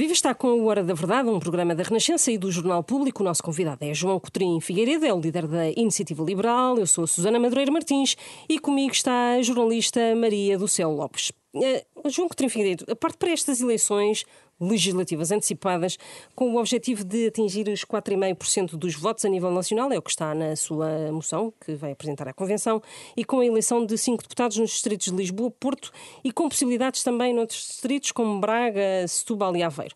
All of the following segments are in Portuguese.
Viva está com o Hora da Verdade, um programa da Renascença e do Jornal Público. O nosso convidado é João Coutrinho Figueiredo, é o líder da Iniciativa Liberal. Eu sou a Susana Madureira Martins e comigo está a jornalista Maria do Céu Lopes. Uh, João Coutrinho Figueiredo, a parte para estas eleições legislativas antecipadas com o objetivo de atingir os 4,5% dos votos a nível nacional, é o que está na sua moção, que vai apresentar à Convenção, e com a eleição de cinco deputados nos distritos de Lisboa, Porto e com possibilidades também noutros distritos como Braga, Setúbal e Aveiro.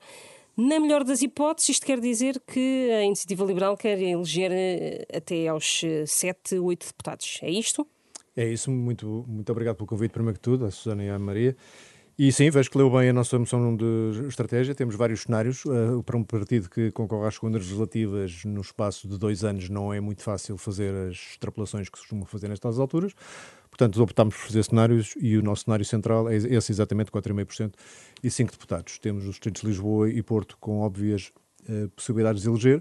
Na melhor das hipóteses, isto quer dizer que a Iniciativa Liberal quer eleger eh, até aos 7, eh, 8 deputados. É isto? É isso. Muito, muito obrigado pelo convite, primeiro que tudo, a Susana e a Maria. E sim, vejo que leu bem a nossa moção de estratégia. Temos vários cenários. Uh, para um partido que concorre às segundas legislativas no espaço de dois anos, não é muito fácil fazer as extrapolações que se costumam fazer nestas alturas. Portanto, optámos por fazer cenários e o nosso cenário central é esse exatamente, 4,5% e 5 deputados. Temos os distritos de Lisboa e Porto com óbvias uh, possibilidades de eleger.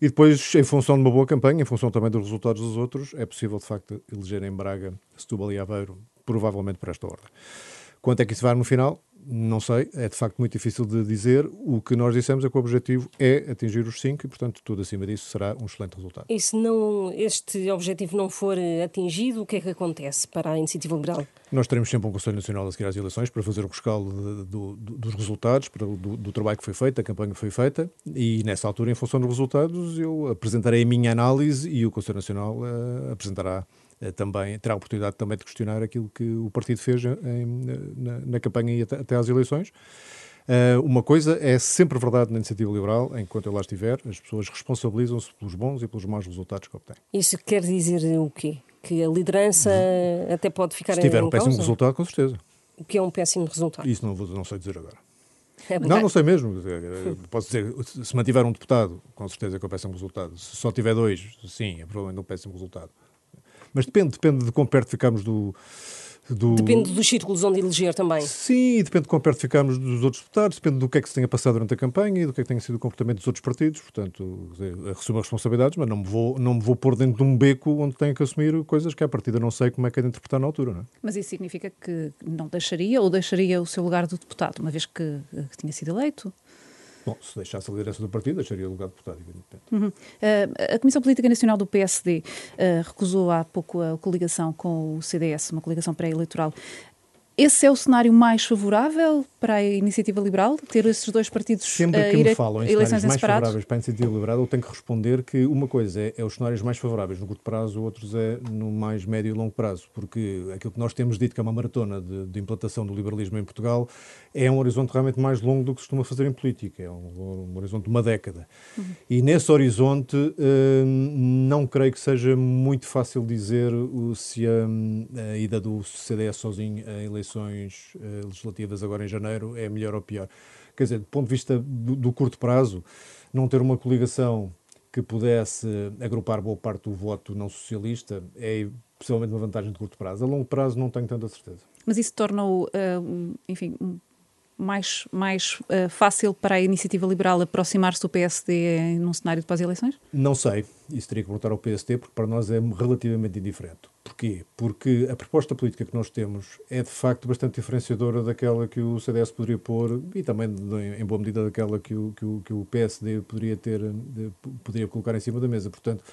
E depois, em função de uma boa campanha, em função também dos resultados dos outros, é possível, de facto, eleger em Braga, Setúbal e Aveiro, provavelmente por esta ordem. Quanto é que isso vai no final? Não sei, é de facto muito difícil de dizer. O que nós dissemos é que o objetivo é atingir os 5 e, portanto, tudo acima disso será um excelente resultado. E se não, este objetivo não for atingido, o que é que acontece para a Iniciativa Liberal? Nós teremos sempre um Conselho Nacional a seguir às eleições para fazer o rescaldo do, do, dos resultados, para, do, do, trabalho que foi feito, da campanha que foi feita, e nessa altura, em função dos resultados, eu apresentarei a minha análise e o Conselho Nacional uh, apresentará também terá a oportunidade também de questionar aquilo que o partido fez em, na, na, campanha e até, até às eleições. Uh, uma coisa é sempre verdade na iniciativa liberal, enquanto eu lá estiver, as pessoas responsabilizam-se pelos bons e pelos maus resultados que obtêm. Isso quer dizer o quê? Que a liderança uhum. até pode ficar Se tiver um péssimo causa? resultado, com certeza. O que é um péssimo resultado? Isso não, não sei dizer agora. É não, não sei mesmo. Eh, posso dizer, se mantiver um deputado, com certeza que é um péssimo resultado. Se só tiver dois, sim, é provavelmente um péssimo resultado. Mas depende, depende de quão perto ficamos do, do... Depende dos círculos onde eleger também. Sim, depende de quão perto ficamos dos outros deputados, depende do que é que se tenha passado durante a campanha e do que é que tenha sido o comportamento dos outros partidos. Portanto, assumo as responsabilidades, mas não me, vou, não me vou pôr dentro de um beco onde tenho que assumir coisas que, à partida, não sei como é que é de interpretar na altura. Não é? Mas isso significa que não deixaria ou deixaria o seu lugar de deputado, uma vez que, que tinha sido eleito? Bom, se deixasse a liderança do partido, deixaria o lugar de deputado, evidentemente. Uhum. Uh, a Comissão Política Nacional do PSD uh, eh, recusou há pouco a coligação com o CDS, uma coligação pré-eleitoral. Esse é o cenário mais favorável para a iniciativa liberal, ter esses dois partidos Sempre que me falam em cenários mais favoráveis para a iniciativa liberal, eu tenho que responder que uma coisa é, é, os cenários mais favoráveis no curto prazo, outros é no mais médio e longo prazo, porque aquilo que nós temos dito que é uma maratona de, de implantação do liberalismo em Portugal é um horizonte realmente mais longo do que se costuma fazer em política, é um, um horizonte de uma década. Uhum. E nesse horizonte hum, não creio que seja muito fácil dizer se a, a ida do CDS sozinho a eleições eleições uh, legislativas agora em janeiro é melhor ou pior. Quer dizer, do ponto de vista do, do curto prazo, não ter uma coligação que pudesse agrupar boa parte do voto não socialista é possivelmente uma vantagem de curto prazo. A longo prazo não tenho tanta certeza. Mas isso torna-o, uh, enfim, mais, mais uh, fácil para a iniciativa liberal aproximar-se do PSD num cenário de pós-eleições? Não sei. Isso teria que perguntar ao PSD, porque para nós é relativamente indiferente. Porquê? Porque a proposta política que nós temos é de facto bastante diferenciadora daquela que o CDS poderia pôr e também, em boa medida, daquela que o, que o, que o PSD poderia ter, poderia colocar em cima da mesa. Portanto,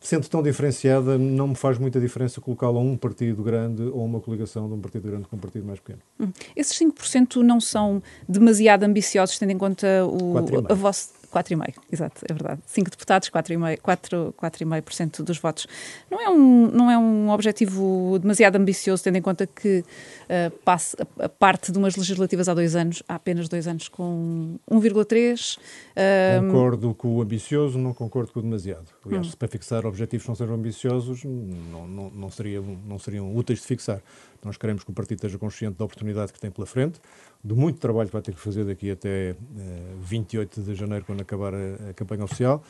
sendo tão diferenciada, não me faz muita diferença colocá-la a um partido grande ou uma coligação de um partido grande com um partido mais pequeno. Hum. Esses 5% não são demasiado ambiciosos, tendo em conta o, a vossa 4,5%, exato, é verdade. 5 deputados, 4,5% dos votos. Não é, um, não é um objetivo demasiado ambicioso, tendo em conta que uh, passe, a, parte de umas legislativas há dois anos, há apenas dois anos, com 1,3%. Uh, concordo com o ambicioso, não concordo com o demasiado. Aliás, hum. para fixar objetivos não sejam ambiciosos, não, não, não, seriam, não seriam úteis de fixar. Nós queremos que o partido esteja consciente da oportunidade que tem pela frente, do muito trabalho que vai ter que fazer daqui até uh, eh, 28 de janeiro, quando acabar a, a campanha oficial.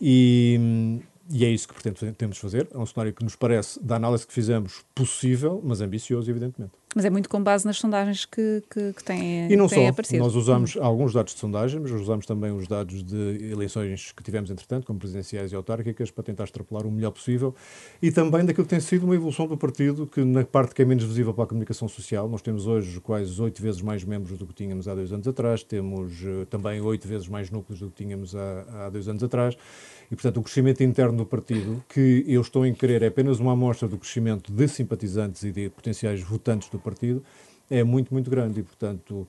E, e, é isso que pretendemos fazer. É um cenário que nos parece, da análise que fizemos, possível, mas ambicioso, evidentemente. Mas é muito com base nas sondagens que, que, que têm, e não têm só, aparecido. Nós usamos hum. alguns dados de sondagem, mas usamos também os dados de eleições que tivemos, entretanto, como presidenciais e autárquicas, para tentar extrapolar o melhor possível. E também daquilo que tem sido uma evolução do partido, que na parte que é menos visível para a comunicação social, nós temos hoje quase oito vezes mais membros do que tínhamos há dois anos atrás, temos uh, também oito vezes mais núcleos do que tínhamos há, há dois anos atrás. E, portanto, o crescimento interno do partido, que eu estou em querer, é apenas uma amostra do crescimento de simpatizantes e de potenciais votantes do partido, é muito, muito grande e, portanto,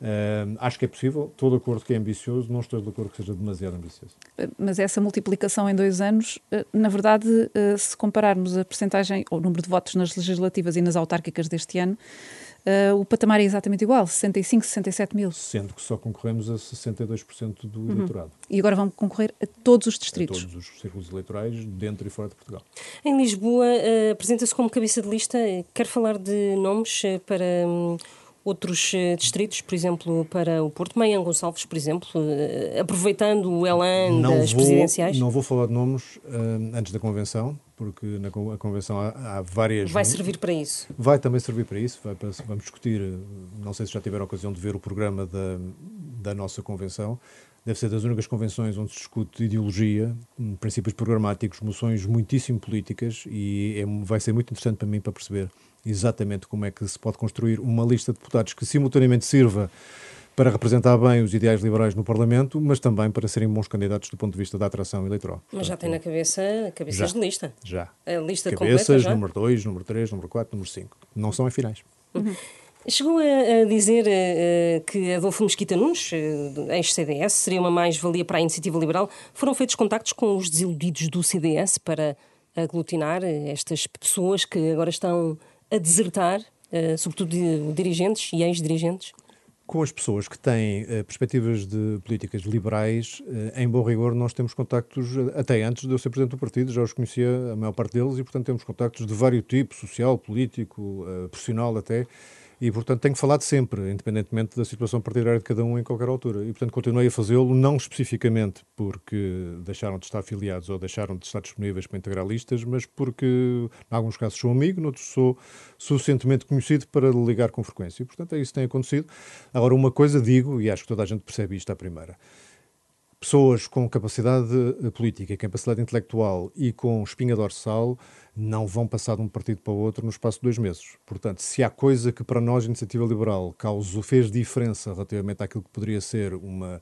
Uh, acho que é possível, estou de acordo que é ambicioso, não estou de acordo que seja demasiado ambicioso. Mas essa multiplicação em dois anos, eh, na verdade, uh, se compararmos a percentagem ou o número de votos nas legislativas e nas autárquicas deste ano, uh, o patamar é exatamente igual, 65, 67 mil. Sendo que só concorremos a 62% do uhum. eleitorado. E agora vão concorrer a todos os distritos. A todos os círculos eleitorais, dentro e fora de Portugal. Em Lisboa, apresenta-se como cabeça de lista, quer falar de nomes para... Um, outros uh, distritos, por exemplo, para o Porto, Meian Gonçalves, por exemplo, uh, aproveitando o elan não das vou, presidenciais? Não vou falar de nomes uh, antes da convenção, porque na convenção há, há, várias. Vai servir para isso? Vai também servir para isso. Vai, vamos discutir. Não sei se já tiveram a ocasião de ver o programa da, da nossa convenção. Deve ser das únicas convenções onde se discute ideologia, hum, princípios programáticos, moções muitíssimo políticas e é, vai ser muito interessante para mim para perceber exatamente como é que se pode construir uma lista de deputados que simultaneamente sirva para representar bem os ideais liberais no Parlamento, mas também para serem bons candidatos do ponto de vista da atração eleitoral. Mas já tem na cabeça cabeças já, de lista? Já. A lista cabeças, completa, número 2, número 3, número 4, número 5. Não são em finais. Uhum. Chegou a, dizer uh, que Adolfo Mesquita Nunes, uh, ex-CDS, seria uma mais-valia para a iniciativa liberal. Foram feitos contactos com os desiludidos do CDS para aglutinar estas pessoas que agora estão a desertar, sobretudo dirigentes e ex-dirigentes? Com as pessoas que têm uh, perspectivas de políticas liberais, uh, em bom rigor, nós temos contactos, até antes de eu ser Presidente do partido, já os conhecia a maior parte deles, e, portanto, temos contactos de vários tipos, social, político, profissional até, e, portanto, tenho falado sempre, independentemente da situação partidária de cada um em qualquer altura. E, portanto, continuei a fazê-lo, não especificamente porque deixaram de estar afiliados ou deixaram de estar disponíveis para integrar listas, mas porque, em alguns casos, sou amigo, noutros sou suficientemente conhecido para ligar com frequência. E, portanto, é isso que tem acontecido. Agora, uma coisa digo, e acho que toda a gente percebe isto à primeira pessoas com capacidade política, capacidade intelectual e com espinha dorsal não vão passar de um partido para o outro no espaço de dois meses. Portanto, se há coisa que para nós, Iniciativa Liberal, causou, fez diferença relativamente àquilo que poderia ser uma,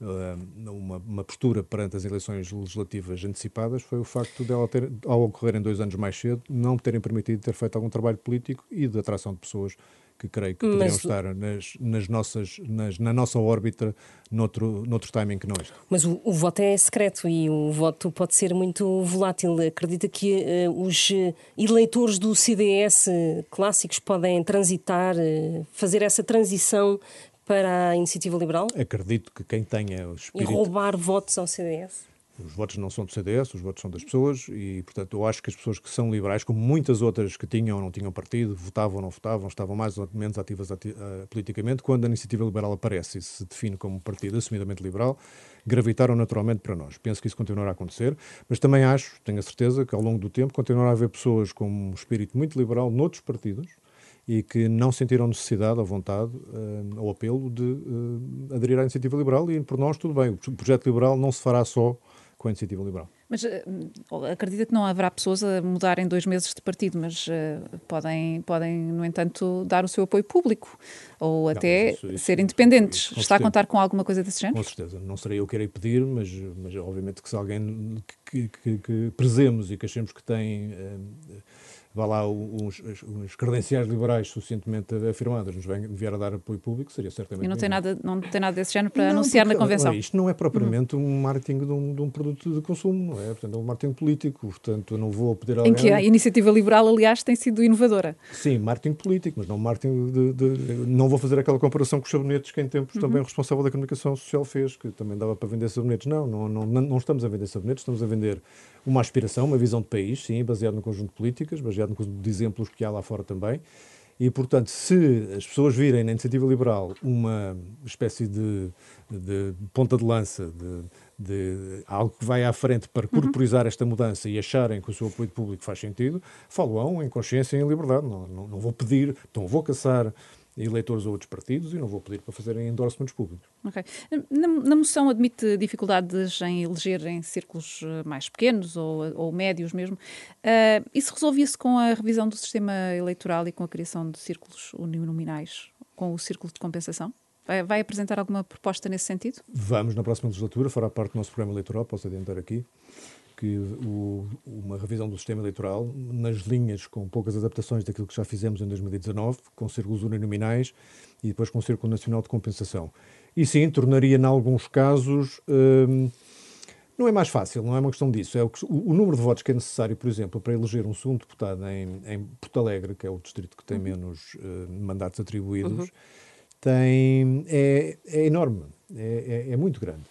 eh, uma, uma, postura perante as eleições legislativas antecipadas, foi o facto dela ter, ao ocorrerem dois anos mais cedo, não terem permitido ter feito algum trabalho político e de atração de pessoas que creio que poderiam mas, estar nas, nas nossas, nas, na nossa órbita noutro, noutro timing que não este. Mas o, o, voto é secreto e o voto pode ser muito volátil. Acredita que uh, os eleitores do CDS clássicos podem transitar, uh, fazer essa transição para a iniciativa liberal? Acredito que quem tenha o espírito... E roubar votos ao CDS? Os votos não são do CDS, os votos são das pessoas e, portanto, eu acho que as pessoas que são liberais, como muitas outras que tinham ou não tinham partido, votavam ou não votavam, estavam mais ou menos ativas ati uh, politicamente, quando a iniciativa liberal aparece e se define como um partido assumidamente liberal, gravitaram naturalmente para nós. Penso que isso continuará a acontecer, mas também acho, tenho a certeza, que ao longo do tempo continuará a haver pessoas com um espírito muito liberal noutros partidos, e que não sentiram necessidade ou vontade uh, ou apelo de uh, aderir à iniciativa liberal e por nós tudo bem. O projeto liberal não se fará só com a iniciativa liberal. Mas uh, acredita que não haverá pessoas a mudar em dois meses de partido, mas uh, podem, podem, no entanto, dar o seu apoio público ou até isso, isso, ser independentes. Está certeza. a contar com alguma coisa desse género? Com certeza. Não serei eu que irei pedir, mas, mas obviamente que se alguém que, que, que prezemos e que achemos que tem. Uh, vá lá, uns, uns credenciais liberais suficientemente afirmadas nos vier a dar apoio público, seria certamente. E não tem, nada, não tem nada desse género para não, anunciar porque, na convenção? Olha, isto não é propriamente um marketing de um, de um, produto de consumo, não é? Portanto, é um marketing político, portanto, eu não vou pedir a Em que a iniciativa liberal, aliás, tem sido inovadora. Sim, marketing político, mas não marketing de. de não vou fazer aquela comparação com os sabonetes que em tempos uhum. também o responsável da comunicação social fez, que também dava para vender sabonetes. Não, não, não, não estamos a vender sabonetes, estamos a vender uma aspiração, uma visão de país, sim, baseado no conjunto de políticas, baseado no conjunto de exemplos que há lá fora também. E, portanto, se as pessoas virem na iniciativa liberal uma espécie de, de ponta de lança, de, de algo que vai à frente para corporizar uhum. esta mudança e acharem que o seu apoio público faz sentido, falam em consciência e em liberdade. Não, não, não vou pedir, então vou caçar eleitores a outros partidos e não vou pedir para fazerem endorsements públicos. Ok. Na, na moção admite dificuldades em eleger em círculos eh, mais pequenos ou, ou médios mesmo. Uh, isso resolvia-se com a revisão do sistema eleitoral e com a criação de círculos uninominais, com o círculo de compensação? Vai, vai apresentar alguma proposta nesse sentido? Vamos, na próxima legislatura, fará parte do nosso programa eleitoral, posso adiantar aqui, que o, uma revisão do sistema eleitoral, nas linhas com poucas adaptações daquilo que já fizemos em 2019, com círculos uninominais e depois com o Círculo Nacional de Compensação. E sim, tornaria, em alguns casos, hum, não é mais fácil, não é uma questão disso. É o, o, o, número de votos que é necessário, por exemplo, para eleger um segundo deputado em, em Porto Alegre, que é o distrito que tem uhum. menos uh, mandatos atribuídos, uhum. tem, é, é enorme, é, é, é muito grande.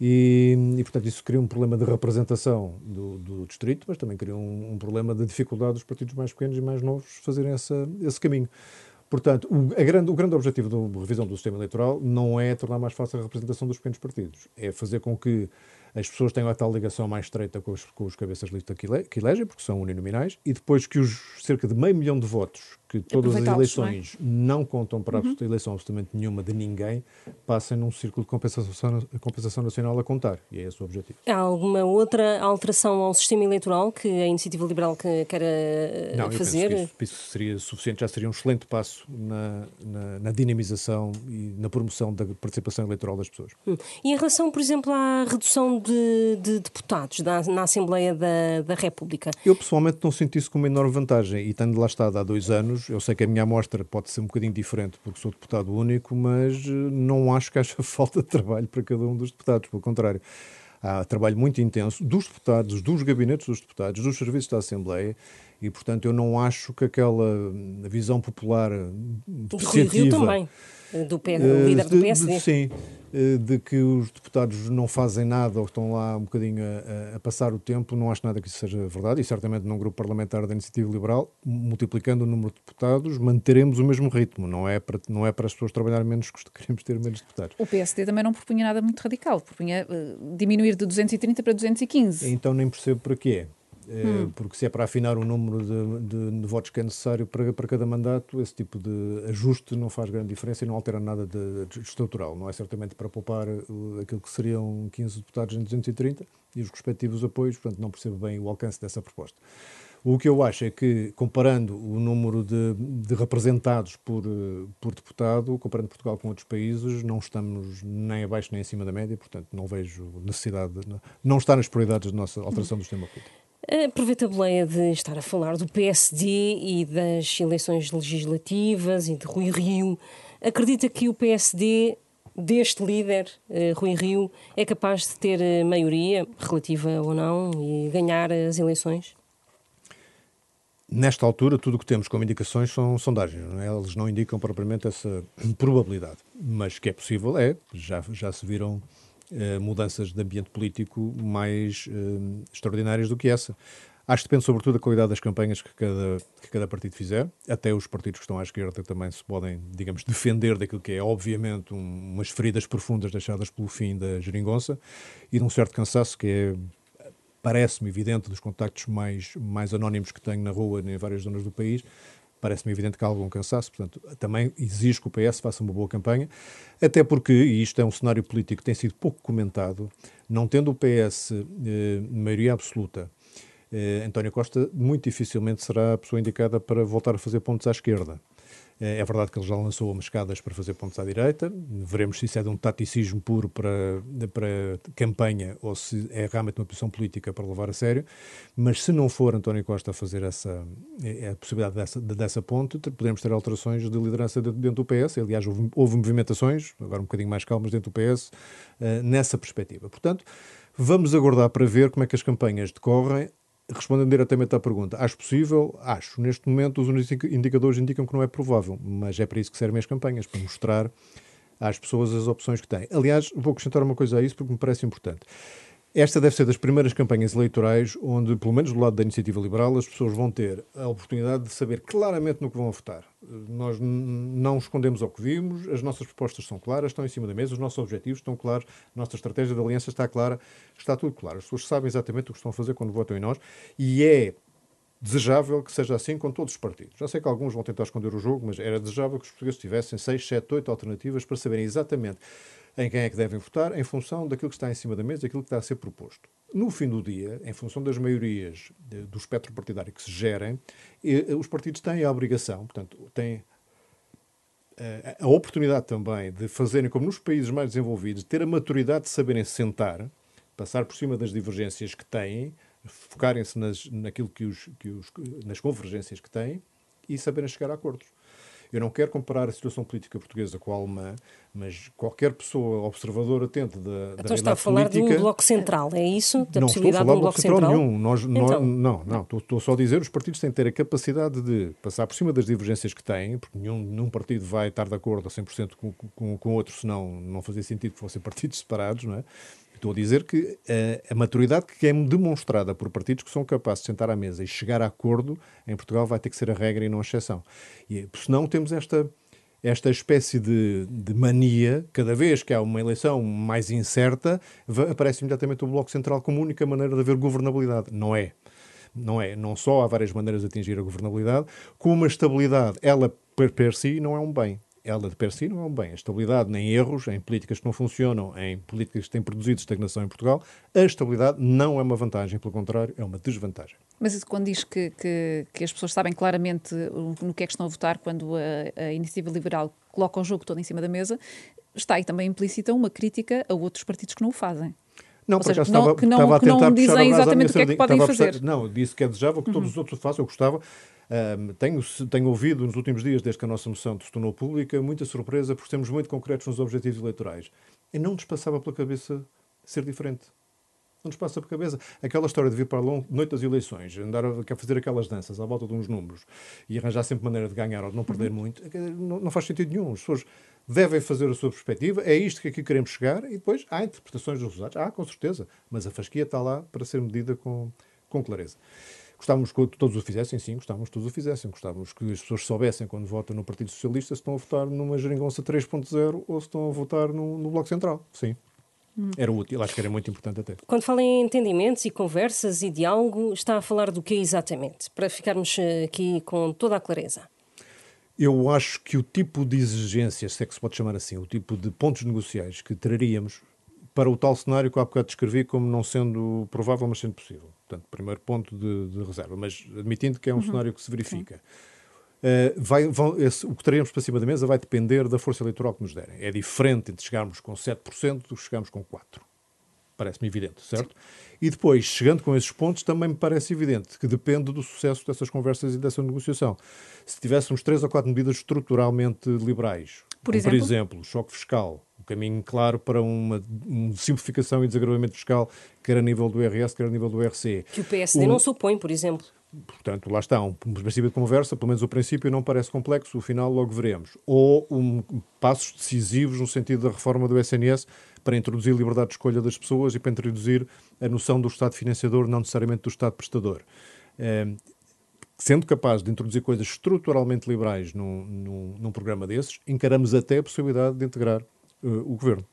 E, e, portanto, isso cria um problema de representação do, do distrito, mas também cria um, um, problema de dificuldade dos partidos mais pequenos e mais novos fazerem essa, esse caminho. Portanto, o, grande, o grande objetivo da revisão do sistema eleitoral não é tornar mais fácil a representação dos pequenos partidos, é fazer com que as pessoas tenham a tal ligação mais estreita com os, com os cabeças de lista que, ele, que elegem, porque são uninominais, e depois que os cerca de meio milhão de votos que todas as eleições não, é? não, contam para uhum. a eleição absolutamente nenhuma de ninguém, passem num círculo de compensação, compensação nacional a contar. E é esse o objetivo. Há alguma outra alteração ao sistema eleitoral que a Iniciativa Liberal que quer não, fazer? Não, isso, isso, seria suficiente, já seria um excelente passo na, na, na, dinamização e na promoção da participação eleitoral das pessoas. Hum. E em relação, por exemplo, à redução de, de deputados na, na Assembleia da, da República? Eu pessoalmente não sinto isso como uma enorme vantagem e tendo lá estado há dois anos, Eu sei que a minha amostra pode ser um bocadinho diferente porque sou deputado único, mas eh, não acho que haja falta de trabalho para cada um dos deputados, pelo contrário. Há trabalho muito intenso dos deputados, dos gabinetes dos deputados, dos serviços da Assembleia e, portanto, eu não acho que aquela visão popular Rio também, do, P, uh, líder do PSD. De, sim, eh, de que os deputados não fazem nada ou estão lá um bocadinho a, a, passar o tempo, não acho nada que isso seja verdade e certamente num grupo parlamentar da Iniciativa Liberal, multiplicando o número de deputados, manteremos o mesmo ritmo, não é para, não é para as pessoas trabalharem menos que queremos ter menos deputados. O PSD também não propunha nada muito radical, propunha uh, diminuir de 230 para 215. Então nem percebo para quê. Eh, hum. porque se é para afinar o número de, de, de, votos que é necessário para, para cada mandato, esse tipo de ajuste não faz grande diferença e não altera nada de, de estrutural. Não é certamente para poupar aquilo que seriam 15 deputados em 230 e os respectivos apoios, portanto não percebo bem o alcance dessa proposta. O que eu acho é que, comparando o número de, de, representados por, por deputado, comparando Portugal com outros países, não estamos nem abaixo nem acima da média, portanto não vejo necessidade, de, não está nas prioridades da nossa alteração do sistema político. Aproveito a boleia de estar a falar do PSD e das eleições legislativas e de Rui Rio. Acredita que o PSD deste líder, eh, Rui Rio, é capaz de ter eh, maioria, relativa ou não, e ganhar as eleições? Nesta altura, tudo o que temos como indicações são sondagens. Não é? Eles não indicam propriamente essa probabilidade. Mas que é possível, é. Já, já se viram eh, mudanças de ambiente político mais uh, extraordinárias do que essa. Acho que depende sobretudo da qualidade das campanhas que cada, que cada partido fizer. Até os partidos que estão à esquerda também se podem, digamos, defender daquilo que é, obviamente, um, umas feridas profundas deixadas pelo fim da geringonça e de um certo cansaço que é, parece-me evidente, dos contactos mais, mais anónimos que tenho na rua em várias zonas do país, parece-me evidente que há algum cansaço, portanto, também exige que o PS faça uma boa campanha, até porque, e isto é um cenário político que tem sido pouco comentado, não tendo o PS eh, maioria absoluta, eh, António Costa muito dificilmente será a pessoa indicada para voltar a fazer pontos à esquerda. É, é verdade que ele já lançou umas escadas para fazer pontos à direita. Veremos se isso é de um taticismo puro para, para campanha ou se é realmente uma posição política para levar a sério. Mas se não for António Costa a fazer essa é, é a possibilidade dessa, dessa ponte, podemos ter alterações de liderança dentro do PS. Aliás, houve, houve movimentações, agora um bocadinho mais calmas, dentro do PS, eh, nessa perspectiva. Portanto, vamos aguardar para ver como é que as campanhas decorrem respondendo diretamente à pergunta, acho possível? Acho. Neste momento, os indicadores indicam que não é provável, mas é para isso que servem as campanhas, para mostrar às pessoas as opções que têm. Aliás, vou acrescentar uma coisa a isso porque me parece importante. Esta deve ser das primeiras campanhas eleitorais onde, pelo menos do lado da iniciativa liberal, as pessoas vão ter a oportunidade de saber claramente no que vão votar. Nós não escondemos ao que vimos, as nossas propostas são claras, estão em cima da mesa, os nossos objetivos estão claros, a nossa estratégia de aliança está clara, está tudo claro. As pessoas sabem exatamente o que estão a fazer quando votam em nós e é desejável que seja assim com todos os partidos. Já sei que alguns vão tentar esconder o jogo, mas era desejável que os portugueses tivessem 6, 7, 8 alternativas para saberem exatamente em quem é que devem votar, em função daquilo que está em cima da mesa, daquilo que está a ser proposto. No fim do dia, em função das maiorias do espectro partidário que se gerem, eh, os partidos têm a obrigação, portanto, têm eh, a oportunidade também de fazerem, como nos países mais desenvolvidos, ter a maturidade de saberem sentar, passar por cima das divergências que têm, focarem-se nas, naquilo que os, que os, nas convergências que têm e saberem chegar a acordos. Eu não quero comparar a situação política portuguesa com a alemã, mas qualquer pessoa observadora atenta da, então da está a falar política, de um bloco central, é isso? Da não estou a falar de um bloco central, nenhum. Nós, então. nós, não, não. Estou, estou, só a dizer os partidos têm que ter a capacidade de passar por cima das divergências que têm, porque nenhum, nenhum partido vai estar de acordo a 100% com, com, com outro, senão não fazia sentido que fossem partidos separados, não é? Estou a dizer que a, a, maturidade que é demonstrada por partidos que são capazes de sentar à mesa e chegar a acordo em Portugal vai ter que ser a regra e não a exceção. E senão temos esta, esta espécie de, de, mania, cada vez que há uma eleição mais incerta, aparece imediatamente o Bloco Central como única maneira de haver governabilidade. Não é. Não é. Não só há várias maneiras de atingir a governabilidade, como a estabilidade, ela per, per si, não é um bem ela de per si não é um bem. A estabilidade nem erros, em políticas que não funcionam, em políticas que têm produzido estagnação em Portugal, a estabilidade não é uma vantagem, pelo contrário, é uma desvantagem. Mas isso quando diz que, que, que as pessoas sabem claramente no que é que estão a votar quando a, a iniciativa liberal coloca o jogo todo em cima da mesa, está aí também implícita uma crítica a outros partidos que não o fazem. Não, Ou seja, estava, que não, estava a tentar que não dizem exatamente o que é que podem fazer. Não, disse que é desejável que todos uhum. os outros façam. Eu gostava um, tenho, tenho ouvido nos últimos dias, desde que a nossa moção se tornou pública, muita surpresa por sermos muito concretos nos objetivos eleitorais. E não nos passava pela cabeça ser diferente. Não nos passa pela cabeça. Aquela história de vir para a noite das eleições, andar a fazer aquelas danças à volta de uns números e arranjar sempre maneira de ganhar ou de não perder muito, é não, não faz sentido nenhum. As pessoas devem fazer a sua perspectiva, é isto que aqui queremos chegar e depois há interpretações dos resultados. Há, com certeza, mas a fasquia está lá para ser medida com, com clareza. Gostávamos que todos o fizessem, sim, gostávamos que todos o fizessem. Gostávamos que as pessoas soubessem, quando votam no Partido Socialista, se estão a votar numa geringonça 3.0 ou se estão a votar no, no Bloco Central. Sim. Hum. Era útil, acho que era muito importante até. Quando fala em entendimentos e conversas e diálogo, está a falar do que exatamente? Para ficarmos eh, aqui com toda a clareza. Eu acho que o tipo de exigências, se é que se pode chamar assim, o tipo de pontos negociais que traríamos para o tal cenário que há bocado descrevi como não sendo provável, mas sendo possível. Portanto, primeiro ponto de, de reserva, mas admitindo que é um uhum. cenário que se verifica. Uh, vai, vão, esse, o que teremos para cima da mesa vai depender da força eleitoral que nos derem. É diferente entre chegarmos com 7% do que chegarmos com 4%. Parece-me evidente, certo? Sim. E depois, chegando com esses pontos, também me parece evidente que depende do sucesso dessas conversas e dessa negociação. Se tivéssemos três ou quatro medidas estruturalmente liberais, por, exemplo? por exemplo, choque fiscal, caminho claro para uma, uma, simplificação e desagravamento fiscal, quer a nível do IRS, quer a nível do IRC. Que o PSD o, não supõe, por exemplo. Portanto, lá está, um, princípio de conversa, pelo menos o princípio não parece complexo, o final logo veremos. Ou um, passos decisivos no sentido da reforma do SNS para introduzir liberdade de escolha das pessoas e para introduzir a noção do Estado financiador, não necessariamente do Estado prestador. É, sendo capaz de introduzir coisas estruturalmente liberais num, num, num programa desses, encaramos até a possibilidade de integrar o governo.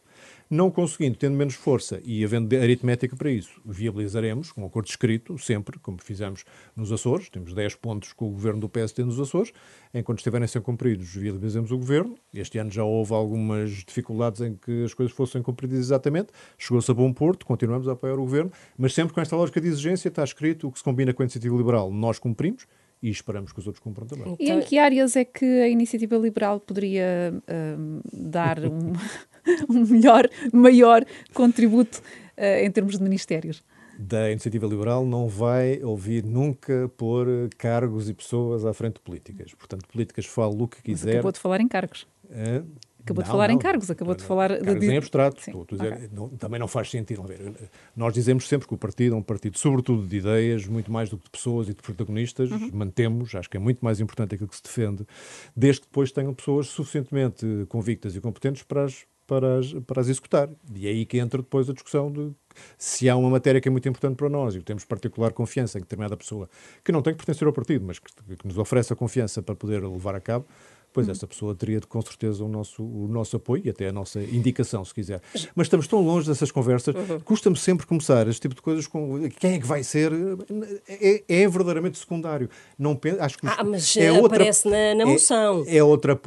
Não conseguindo, tendo menos força e havendo aritmética para isso, viabilizaremos um acordo escrito, sempre, como fizemos nos Açores. Temos 10 pontos com o governo do PSD nos Açores. Enquanto estiverem a ser cumpridos, viabilizamos o governo. Este ano já houve algumas dificuldades em que as coisas fossem cumpridas exatamente. Chegou-se a bom porto, continuamos a apoiar o governo, mas sempre com esta lógica de exigência está escrito o que se combina com a iniciativa liberal, nós cumprimos e esperamos que os outros cumpram também. E em que áreas é que a iniciativa liberal poderia um, dar um, um, melhor, maior contributo uh, em termos de ministérios? Da iniciativa liberal não vai ouvir nunca pôr cargos e pessoas à frente de políticas. Portanto, políticas fala o que quiser. Mas acabou de falar em cargos. Uh, Acabou não, de falar não, em cargos, acabou não, de falar... Cargos de... em abstrato, estou dizer, okay. não, também não faz sentido. Ver, nós dizemos sempre que o partido é um partido sobretudo de ideias, muito mais do que de pessoas e de protagonistas, uhum. mantemos, acho que é muito mais importante aquilo que se defende, desde que depois tenham pessoas suficientemente convictas e competentes para as para as, para as executar. E é aí que entra depois a discussão de se há uma matéria que é muito importante para nós e temos particular confiança em determinada pessoa, que não tem que pertencer ao partido, mas que, que nos oferece a confiança para poder levar a cabo, pois essa pessoa teria com certeza o nosso, o nosso apoio e até a nossa indicação, se quiser. Mas estamos tão longe dessas conversas, uhum. custa-me sempre começar este tipo de coisas com quem é que vai ser, é, é verdadeiramente secundário. Não penso, acho que ah, mas é aparece outra, na, na é, moção. É, é, outra,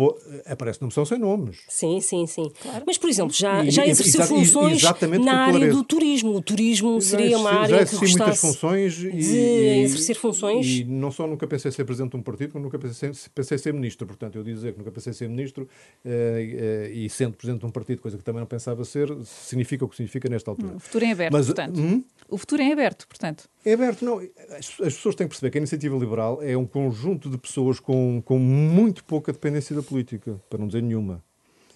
aparece na moção sem nomes. Sim, sim, sim. Claro. Mas, por exemplo, já, já exerceu funções na área do turismo. O turismo seria uma área já que muitas funções de e, exercer funções. E não só nunca pensei ser presidente de um partido, como nunca pensei, pensei ser ministro. Portanto, eu dizer que nunca pensei ser ministro uh, uh, e sendo presidente de um partido, coisa que também não pensava ser, significa o que significa nesta altura. O futuro é aberto, Mas, portanto. Hum? O futuro é aberto, portanto. É aberto, não. As, as, pessoas têm que perceber que a iniciativa liberal é um conjunto de pessoas com, com muito pouca dependência da política, para não dizer nenhuma.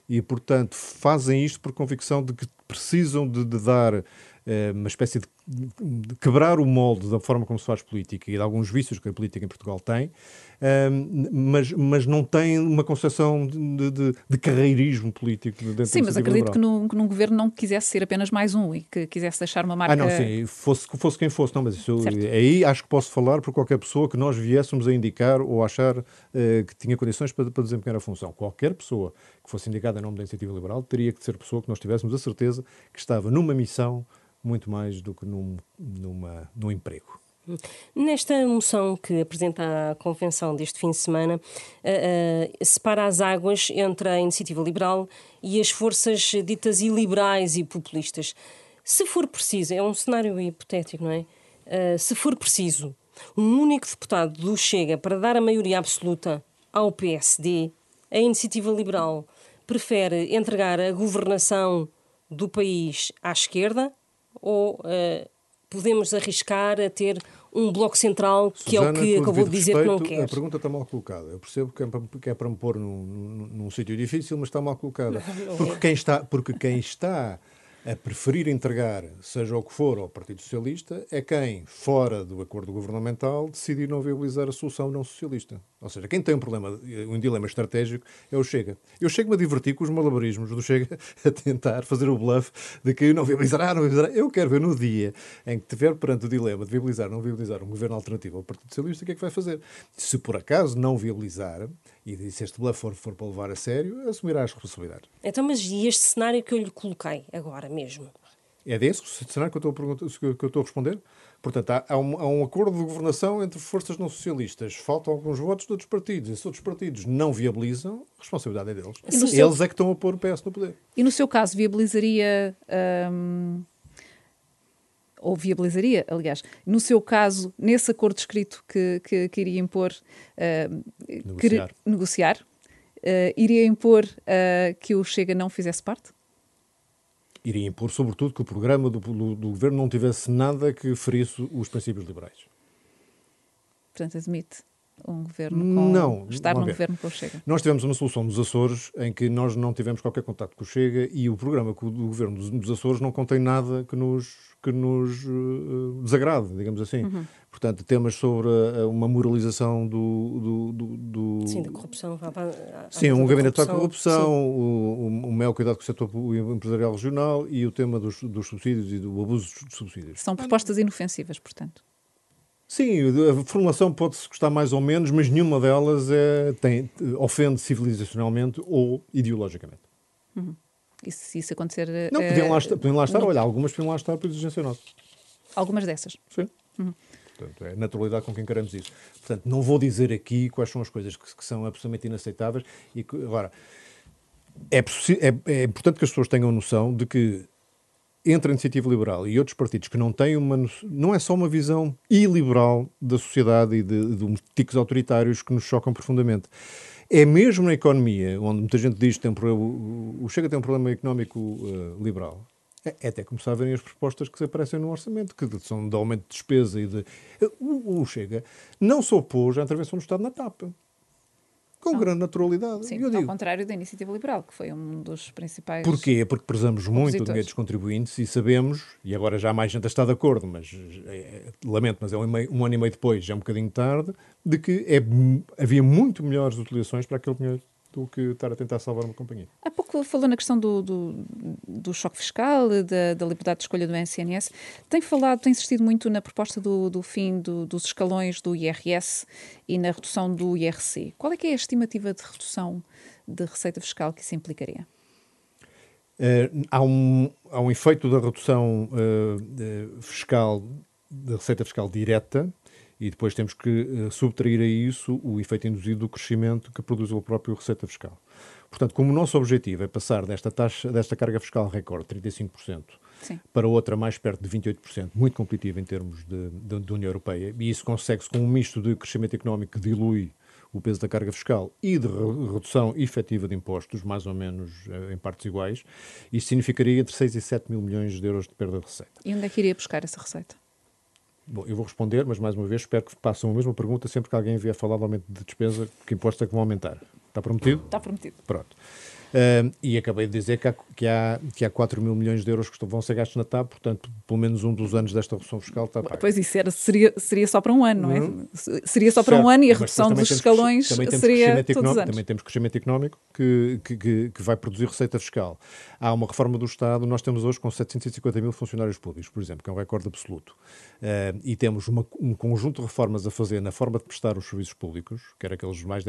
E, portanto, fazem isto por convicção de que precisam de, de dar eh, uma espécie de, quebrar o molde da forma como se faz política e de alguns vícios que a política em Portugal tem, mas, mas não tem uma concepção de, de, de carreirismo político dentro Sim, mas acredito que, no, que num governo não quisesse ser apenas mais um e que quisesse deixar uma marca... Ah, não, sim, fosse, fosse quem fosse, não, mas isso, aí acho que posso falar por qualquer pessoa que nós viéssemos a indicar ou achar uh, que tinha condições para, para desempenhar a função. Qualquer pessoa que fosse indicada em nome da Iniciativa Liberal teria que ser pessoa que nós tivéssemos a certeza que estava numa missão muito mais do que num, numa, num emprego. Nesta moção que apresenta a Convenção deste fim de semana, uh, uh, separa as águas entre a iniciativa liberal e as forças ditas iliberais e populistas. Se for preciso, é um cenário hipotético, não é? Uh, se for preciso, um único deputado do Chega para dar a maioria absoluta ao PSD, a iniciativa liberal prefere entregar a governação do país à esquerda ou uh, podemos arriscar a ter um bloco central que Susana, é o que acabou de dizer respeito, que não quer? A pergunta está mal colocada. Eu percebo que é para, que é para me pôr num, num, num sítio difícil, mas está mal colocada. porque, é. quem está, porque quem está a preferir entregar, seja o que for, ao Partido Socialista, é quem, fora do acordo governamental, decidir não viabilizar a solução não socialista. Ou seja, quem tem um problema, um dilema estratégico é o Chega. Eu chego-me a divertir com os malabarismos do Chega a tentar fazer o bluff de que não viabilizará, não viabilizará. Eu quero ver no dia em que estiver perante o dilema de viabilizar ou não viabilizar um governo alternativo ao Partido Socialista, o que é que vai fazer? Se por acaso não viabilizar, e se este bluff for, for para levar a sério, assumirá as responsabilidades. Então, mas e este cenário que eu lhe coloquei agora mesmo? É desse cenário que eu estou a, que eu estou a responder? Portanto, há, há, um, há, um, acordo de governação entre forças não socialistas. Faltam alguns votos de outros partidos. E se outros partidos não viabilizam, a responsabilidade é deles. Eles seu... é que estão a pôr o PS no poder. E no seu caso, viabilizaria. Hum, ou viabilizaria, aliás, no seu caso, nesse acordo escrito que, que, que iria impor. Hum, negociar. Que, negociar uh, iria impor uh, que o Chega não fizesse parte? iria impor, sobretudo, que o programa do, do, do, governo não tivesse nada que ferisse os princípios liberais. Portanto, admite um governo com... Não, estar num governo com o Chega. Nós tivemos uma solução nos Açores em que nós não tivemos qualquer contato com o Chega e o programa do governo dos Açores não contém nada que nos, que nos uh, desagrade, digamos assim. Uhum. Portanto, temas sobre uh, uma moralização do, do, do, do... Sim, da corrupção. Sim, um gabinete para a corrupção, o, o, o maior cuidado com o setor empresarial regional e o tema dos, dos subsídios e do abuso dos subsídios. São propostas inofensivas, portanto. Sim, a formulação pode-se gostar mais ou menos, mas nenhuma delas é, tem, ofende civilizacionalmente ou ideologicamente. Uhum. E se isso acontecer. Não, podiam lá, estar, podiam lá estar, não. olha, algumas podiam lá estar por exigência nossa. Algumas dessas? Sim. Uhum. Portanto, é a naturalidade com que encaramos isso. Portanto, não vou dizer aqui quais são as coisas que, que são absolutamente inaceitáveis. E que, agora, é, é, é importante que as pessoas tenham noção de que entre a Iniciativa Liberal e outros partidos que não têm uma. não é só uma visão iliberal da sociedade e de, de ticos autoritários que nos chocam profundamente. É mesmo na economia, onde muita gente diz que tem um, o Chega tem um problema económico uh, liberal. É, é, até começar a verem as propostas que se aparecem no orçamento, que são de aumento de despesa e de. O, o Chega não se opôs à intervenção do Estado na TAP com não. grande naturalidade. Sim, digo, ao contrário da Iniciativa Liberal, que foi um dos principais. Porquê? Porque prezamos muito o dinheiro dos contribuintes e sabemos, e agora já mais gente está de acordo, mas é, é, lamento, mas é um, um, ano e meio depois, já é um bocadinho tarde, de que é, havia muito melhores utilizações para aquele dinheiro do que estar a tentar salvar uma companhia. Há pouco falou na questão do, do, do choque fiscal, da, da, liberdade de escolha do SNS. Tem falado, tem insistido muito na proposta do, do fim do, dos escalões do IRS e na redução do IRC. Qual é que é a estimativa de redução de receita fiscal que isso implicaria? Uh, há, um, há um efeito da redução uh, fiscal, da receita fiscal direta, e depois temos que uh, subtrair a isso o efeito induzido do crescimento que produz o próprio receita fiscal. Portanto, como o nosso objetivo é passar desta taxa, desta carga fiscal recorde, 35%, Sim. para outra mais perto de 28%, muito competitiva em termos de União Europeia, e isso consegue-se com um misto de crescimento económico que dilui o peso da carga fiscal e de redução efetiva de impostos, mais ou menos eh, em partes iguais, isso significaria entre 6 e 7 mil milhões de euros de perda de receita. E onde é que iria buscar essa receita? Bom, eu vou responder, mas mais uma vez espero que façam a mesma pergunta sempre que alguém vier falar de aumento de despesa, que impostos é que vão aumentar. Está prometido? Está prometido. Pronto. Uh, e acabei de dizer que há, que, há, que há 4 mil milhões de euros que vão ser gastos na TAP, portanto, pelo menos um dos anos desta redução fiscal está pago. Pois isso era, seria, seria só para um ano, não é? Uhum. Seria só para certo, um ano e a redução dos escalões seria todos os anos. Também temos crescimento económico que, que, que, que, vai produzir receita fiscal. Há uma reforma do Estado, nós temos hoje com 750 mil funcionários públicos, por exemplo, que é um recorde absoluto. Uh, e temos uma, um conjunto de reformas a fazer na forma de prestar os serviços públicos, quer aqueles mais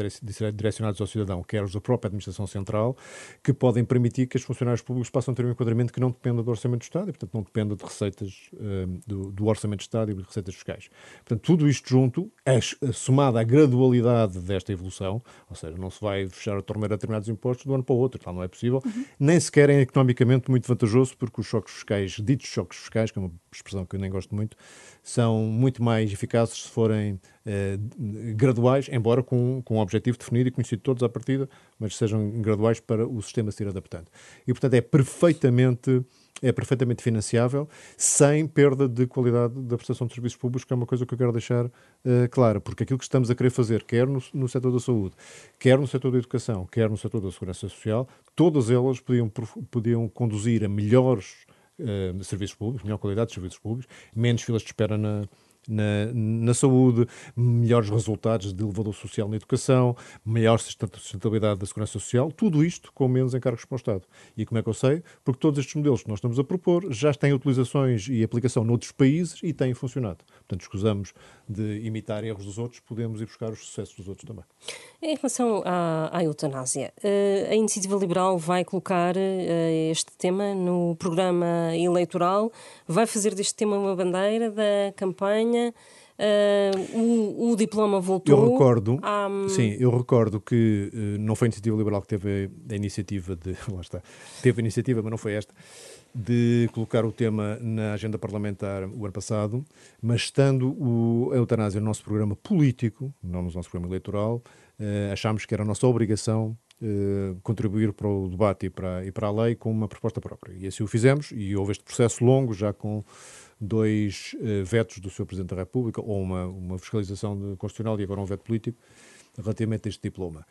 direcionados ao cidadão, quer os da própria administração central, que podem permitir que os funcionários públicos possam ter um enquadramento que não dependa do Orçamento do Estado e, portanto, não dependa de receitas uh, do, do, Orçamento do Estado e de receitas fiscais. Portanto, tudo isto junto, é, somado à gradualidade desta evolução, ou seja, não se vai fechar a torneira a determinados impostos de um ano para o outro, tal não é possível, uhum. nem sequer é economicamente muito vantajoso, porque os choques fiscais, ditos choques fiscais, que é uma expressão que eu nem gosto muito, são muito mais eficazes se forem eh, graduais, embora com, com um objetivo definido e conhecido todos à partida, mas sejam graduais para o sistema se ir adaptando. E, portanto, é perfeitamente é perfeitamente financiável sem perda de qualidade da prestação de serviços públicos, que é uma coisa que eu quero deixar uh, clara, porque aquilo que estamos a querer fazer, quer no, no setor da saúde, quer no setor da educação, quer no setor da segurança social, todas elas podiam, podiam conduzir a melhores uh, serviços públicos, melhor qualidade de serviços públicos, menos filas de espera na, na, na, saúde, melhores resultados de elevador social na educação, maior sustentabilidade da segurança social, tudo isto com menos encargos para o Estado. E como é que eu sei? Porque todos estes modelos que nós estamos a propor já têm utilizações e aplicação noutros países e têm funcionado. Portanto, escusamos de imitar erros dos outros, podemos ir buscar os sucessos dos outros também. Em relação à, à eutanásia, eh, a Iniciativa Liberal vai colocar eh, este tema no programa eleitoral, vai fazer deste tema uma bandeira da campanha. Uh, o, o, diploma voltou. Eu recordo, sim, eu recordo que uh, não foi a iniciativa liberal que teve a, a iniciativa de, lá está, teve a iniciativa, mas não foi esta, de colocar o tema na agenda parlamentar o ano passado, mas estando o, a eutanásia no nosso programa político, não no nosso programa eleitoral, uh, achámos que era a nossa obrigação uh, contribuir para o debate e para, e para a lei com uma proposta própria. E assim o fizemos, e houve este processo longo, já com dois uh, vetos do Sr. Presidente da República, ou uma, uma fiscalização constitucional e agora um veto político, relativamente a este diploma.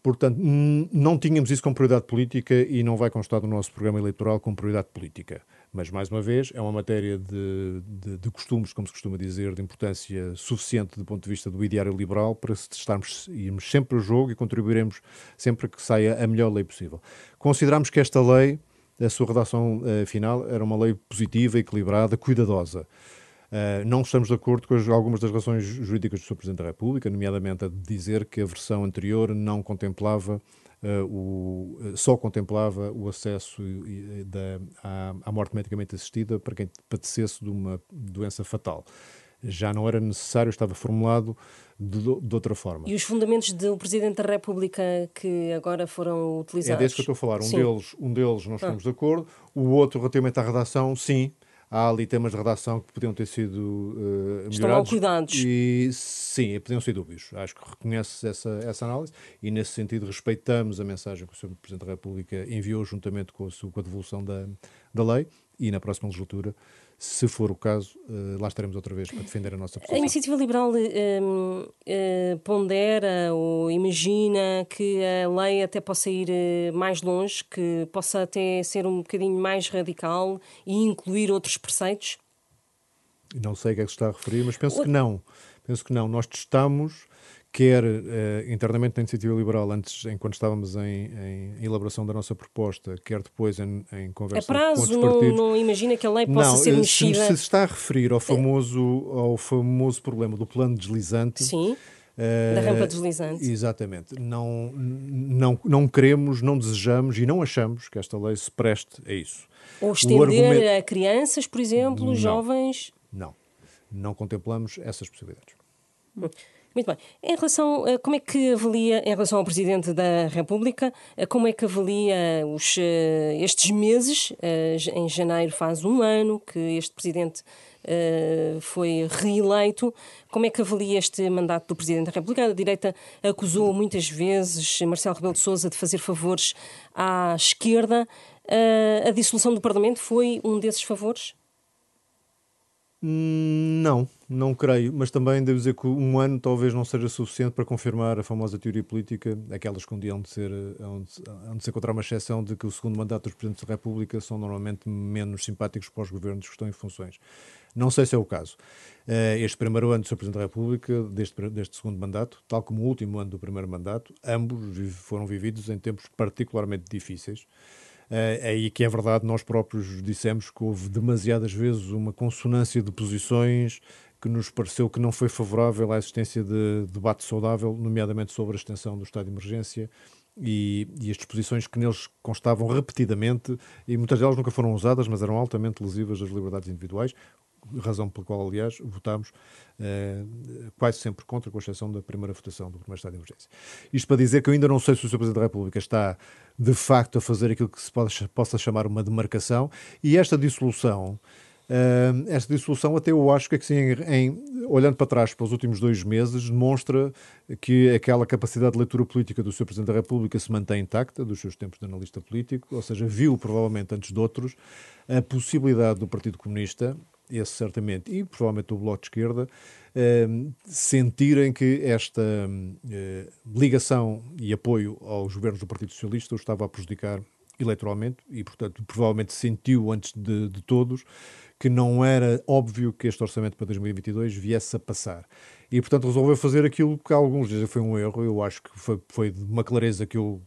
Portanto, não tínhamos isso como prioridade política e não vai constar no nosso programa eleitoral como prioridade política. Mas, mais uma vez, é uma matéria de, de, de costumes, como se costuma dizer, de importância suficiente do ponto de vista do ideário liberal para estarmos, irmos sempre ao jogo e contribuiremos sempre que saia a melhor lei possível. Consideramos que esta lei, a sua redação uh, final, era uma lei positiva, equilibrada, cuidadosa. Uh, não estamos de acordo com as, algumas das razões jurídicas do Sr. Presidente da República, nomeadamente a de dizer que a versão anterior não contemplava Uh, o, só contemplava o acesso da, à, à, morte medicamente assistida para quem padecesse de uma doença fatal. Já não era necessário, estava formulado de, de outra forma. E os fundamentos do Presidente da República que agora foram utilizados? É desse que eu estou a falar. Um, deles, um deles nós estamos ah. de acordo, o outro, relativamente à redação, sim há ali temas de redação que podiam ter sido uh, melhorados. Estão mal cuidados. E sim, podiam ser dúbios. Acho que reconhece essa, essa análise e, nesse sentido, respeitamos a mensagem que o Sr. Presidente da República enviou juntamente com a, com a devolução da, da lei e, na próxima legislatura, se for o caso, uh, lá estaremos outra vez para defender a nossa posição. A Iniciativa Liberal uh, uh, pondera ou imagina que a lei até possa ir mais longe, que possa até ser um bocadinho mais radical e incluir outros preceitos? Não sei o que é que se está a referir, mas penso o... que não. Penso que não. Nós testamos quer uh, internamente na Iniciativa Liberal, antes, enquanto estávamos em, em, elaboração da nossa proposta, quer depois em, em conversa a prazo, com outros partidos. Não, não imagina que a lei possa não, ser mexida? Se, se está a referir ao famoso, ao famoso problema do plano deslizante... Sim. Uh, da rampa deslizante. Exatamente. Não, não, não queremos, não desejamos e não achamos que esta lei se preste a isso. Ou estender argumento... a crianças, por exemplo, não, jovens? Não. Não contemplamos essas possibilidades. Hum. Muito bem. Em relação, a, como é que avalia, em relação ao Presidente da República, como é que avalia os, eh, estes meses? Eh, em janeiro faz um ano que este Presidente eh, foi reeleito. Como é que avalia este mandato do Presidente da República? A direita acusou muitas vezes Marcelo Rebelo de Sousa de fazer favores à esquerda. A dissolução do Parlamento foi um desses favores? Hum, não, não creio, mas também devo dizer que um ano talvez não seja suficiente para confirmar a famosa teoria política, aquelas que um dia hão de ser, de, hão de ser contra uma exceção de que o segundo mandato dos Presidentes da República são normalmente menos simpáticos para os governos que estão em funções. Não sei se é o caso. Eh, este primeiro ano do Sr. Presidente da República, deste, deste segundo mandato, tal como o último ano do primeiro mandato, ambos foram vividos em tempos particularmente difíceis. É aí que é verdade, nós próprios dissemos que houve demasiadas vezes uma consonância de posições que nos pareceu que não foi favorável à existência de debate saudável, nomeadamente sobre a extensão do estado de emergência e, e, as disposições que neles constavam repetidamente, e muitas delas nunca foram usadas, mas eram altamente lesivas das liberdades individuais, razão pela qual, aliás, votámos eh, quase sempre contra, com exceção da primeira votação do primeiro estado de emergência. Isto para dizer que eu ainda não sei se o Sr. Presidente da República está, de facto, a fazer aquilo que se pode, possa chamar uma demarcação, e esta dissolução Uh, esta dissolução, até eu acho que, assim, em, olhando para trás para os últimos dois meses, demonstra que aquela capacidade de leitura política do Sr. Presidente da República se mantém intacta, dos seus tempos de analista político, ou seja, viu provavelmente antes de outros a possibilidade do Partido Comunista, esse certamente, e provavelmente o Bloco de Esquerda, sentirem que esta uh, ligação e apoio aos governos do Partido Socialista o estava a prejudicar eleitoralmente e, portanto, provavelmente sentiu antes de, de todos que não era óbvio que este orçamento para 2022 viesse a passar. E, portanto, resolveu fazer aquilo que alguns dizem foi um erro. Eu acho que foi, foi de uma clareza que eu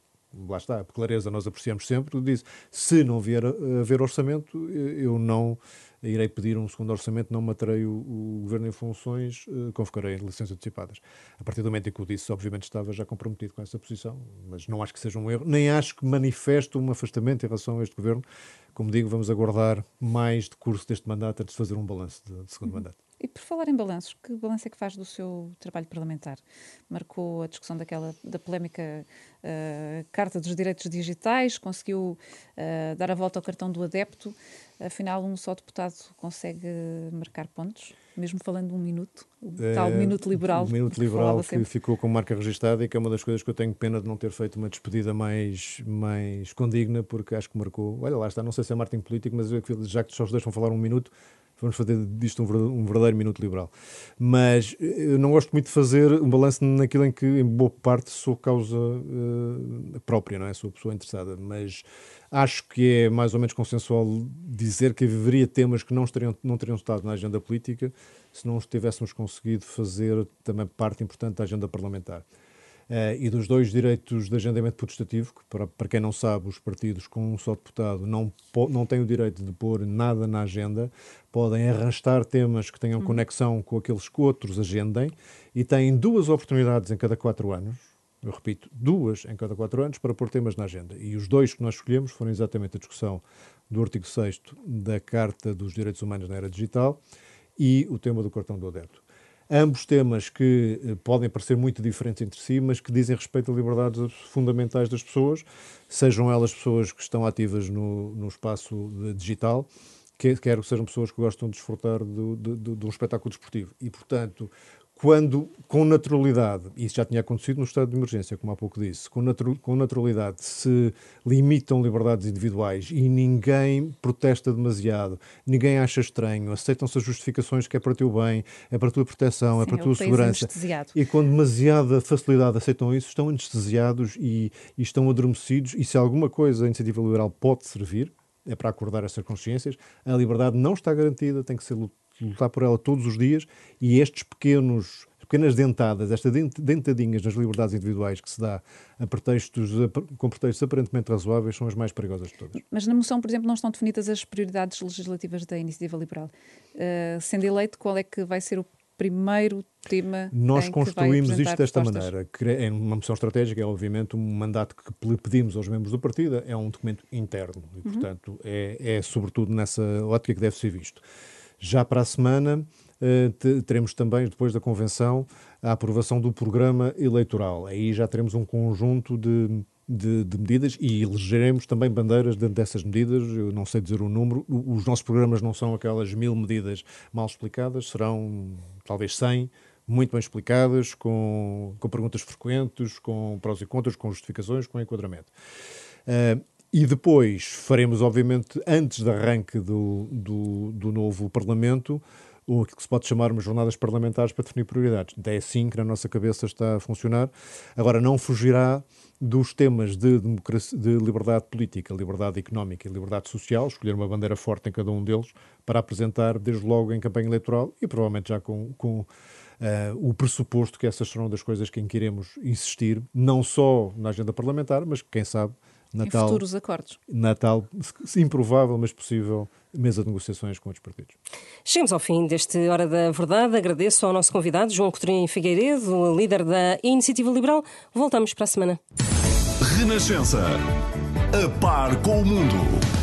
lá está, clareza nós apreciamos sempre, disse, se não vier a haver orçamento, eu não irei pedir um segundo orçamento, não matarei o, o governo em funções, uh, convocarei licenças antecipadas. A partir do momento em que o disse, obviamente estava já comprometido com essa posição, mas não acho que seja um erro, nem acho que manifeste um afastamento em relação a este governo. Como digo, vamos aguardar mais de curso deste mandato antes de fazer um balanço de segundo uhum. mandato. E por falar em balanços, que balanço é que faz do seu trabalho parlamentar? Marcou a discussão daquela da polémica uh, Carta dos Direitos Digitais, conseguiu uh, dar a volta ao cartão do adepto. Afinal, um só deputado consegue marcar pontos, mesmo falando um minuto, o é, tal minuto liberal. O minuto liberal que sempre. ficou com marca registada e que é uma das coisas que eu tenho pena de não ter feito uma despedida mais, mais condigna, porque acho que marcou. Olha lá está, não sei se é marketing político, mas eu, já que só os deixam falar um minuto, vamos fazer disto um verdadeiro minuto liberal. Mas eu não gosto muito de fazer um balanço naquilo em que, em boa parte, sou causa uh, própria, não é? Sou pessoa interessada. Mas acho que é mais ou menos consensual dizer que haveria temas que não, estariam, não teriam estado na agenda política se não tivéssemos conseguido fazer também parte importante da agenda parlamentar. Uh, e dos dois direitos de agendamento potestativo, que para, para quem não sabe, os partidos com um só deputado não, não têm o direito de pôr nada na agenda, podem arrastar temas que tenham uhum. conexão com aqueles que outros agendem e têm duas oportunidades em cada quatro anos, eu repito, duas em cada quatro anos para pôr temas na agenda. E os dois que nós escolhemos foram exatamente a discussão do artigo 6 da Carta dos Direitos Humanos na Era Digital e o tema do cartão do adepto. Ambos temas que eh, podem parecer muito diferentes entre si, mas que dizem respeito a liberdades fundamentais das pessoas, sejam elas pessoas que estão ativas no, no espaço digital, quer que sejam pessoas que gostam de desfrutar do, do, de um espetáculo desportivo. E, portanto, quando, com naturalidade, e isso já tinha acontecido no estado de emergência, como há pouco disse, com, natu com naturalidade se limitam liberdades individuais e ninguém protesta demasiado, ninguém acha estranho, aceitam-se as justificações que é para o teu bem, é para a tua proteção, Sim, é para a tua segurança. E com demasiada facilidade aceitam isso, estão anestesiados e, e estão adormecidos, e se alguma coisa a iniciativa liberal pode servir, é para acordar essas consciências, a liberdade não está garantida, tem que ser lutar por ela todos os dias e estes pequenos pequenas dentadas, estas dentadinhas nas liberdades individuais que se dá a pretextos, com pretextos aparentemente razoáveis, são as mais perigosas de todas. Mas na moção, por exemplo, não estão definidas as prioridades legislativas da iniciativa liberal. Uh, sendo eleito, qual é que vai ser o primeiro tema. Nós construímos isto desta maneira. É uma moção estratégica, é obviamente um mandato que pedimos aos membros do partido, é um documento interno e, uhum. portanto, é, é sobretudo nessa ótica que deve ser visto. Já para a semana. Uh, teremos também, depois da convenção, a aprovação do programa eleitoral. Aí já teremos um conjunto de de, de, medidas e elegeremos também bandeiras dentro dessas medidas. Eu não sei dizer o número. Os nossos programas não são aquelas mil medidas mal explicadas, serão talvez 100, muito bem explicadas, com, com perguntas frequentes, com prós e contras, com justificações, com enquadramento. Uh, e depois faremos, obviamente, antes do arranque do, do, do novo Parlamento, o que se pode chamar umas jornadas parlamentares para definir prioridades. É assim que na nossa cabeça está a funcionar. Agora, não fugirá dos temas de, democracia, de liberdade política, liberdade económica e liberdade social, escolher uma bandeira forte em cada um deles para apresentar desde logo em campanha eleitoral e provavelmente já com, com uh, o pressuposto que essas serão das coisas em que iremos insistir, não só na agenda parlamentar, mas quem sabe Natal, em futuros acordos. Natal, improvável, mas possível, mesa de negociações com outros partidos. Chegamos ao fim deste Hora da Verdade. Agradeço ao nosso convidado, João Coutinho Figueiredo, líder da Iniciativa Liberal. Voltamos para a semana. Renascença. A par com o mundo.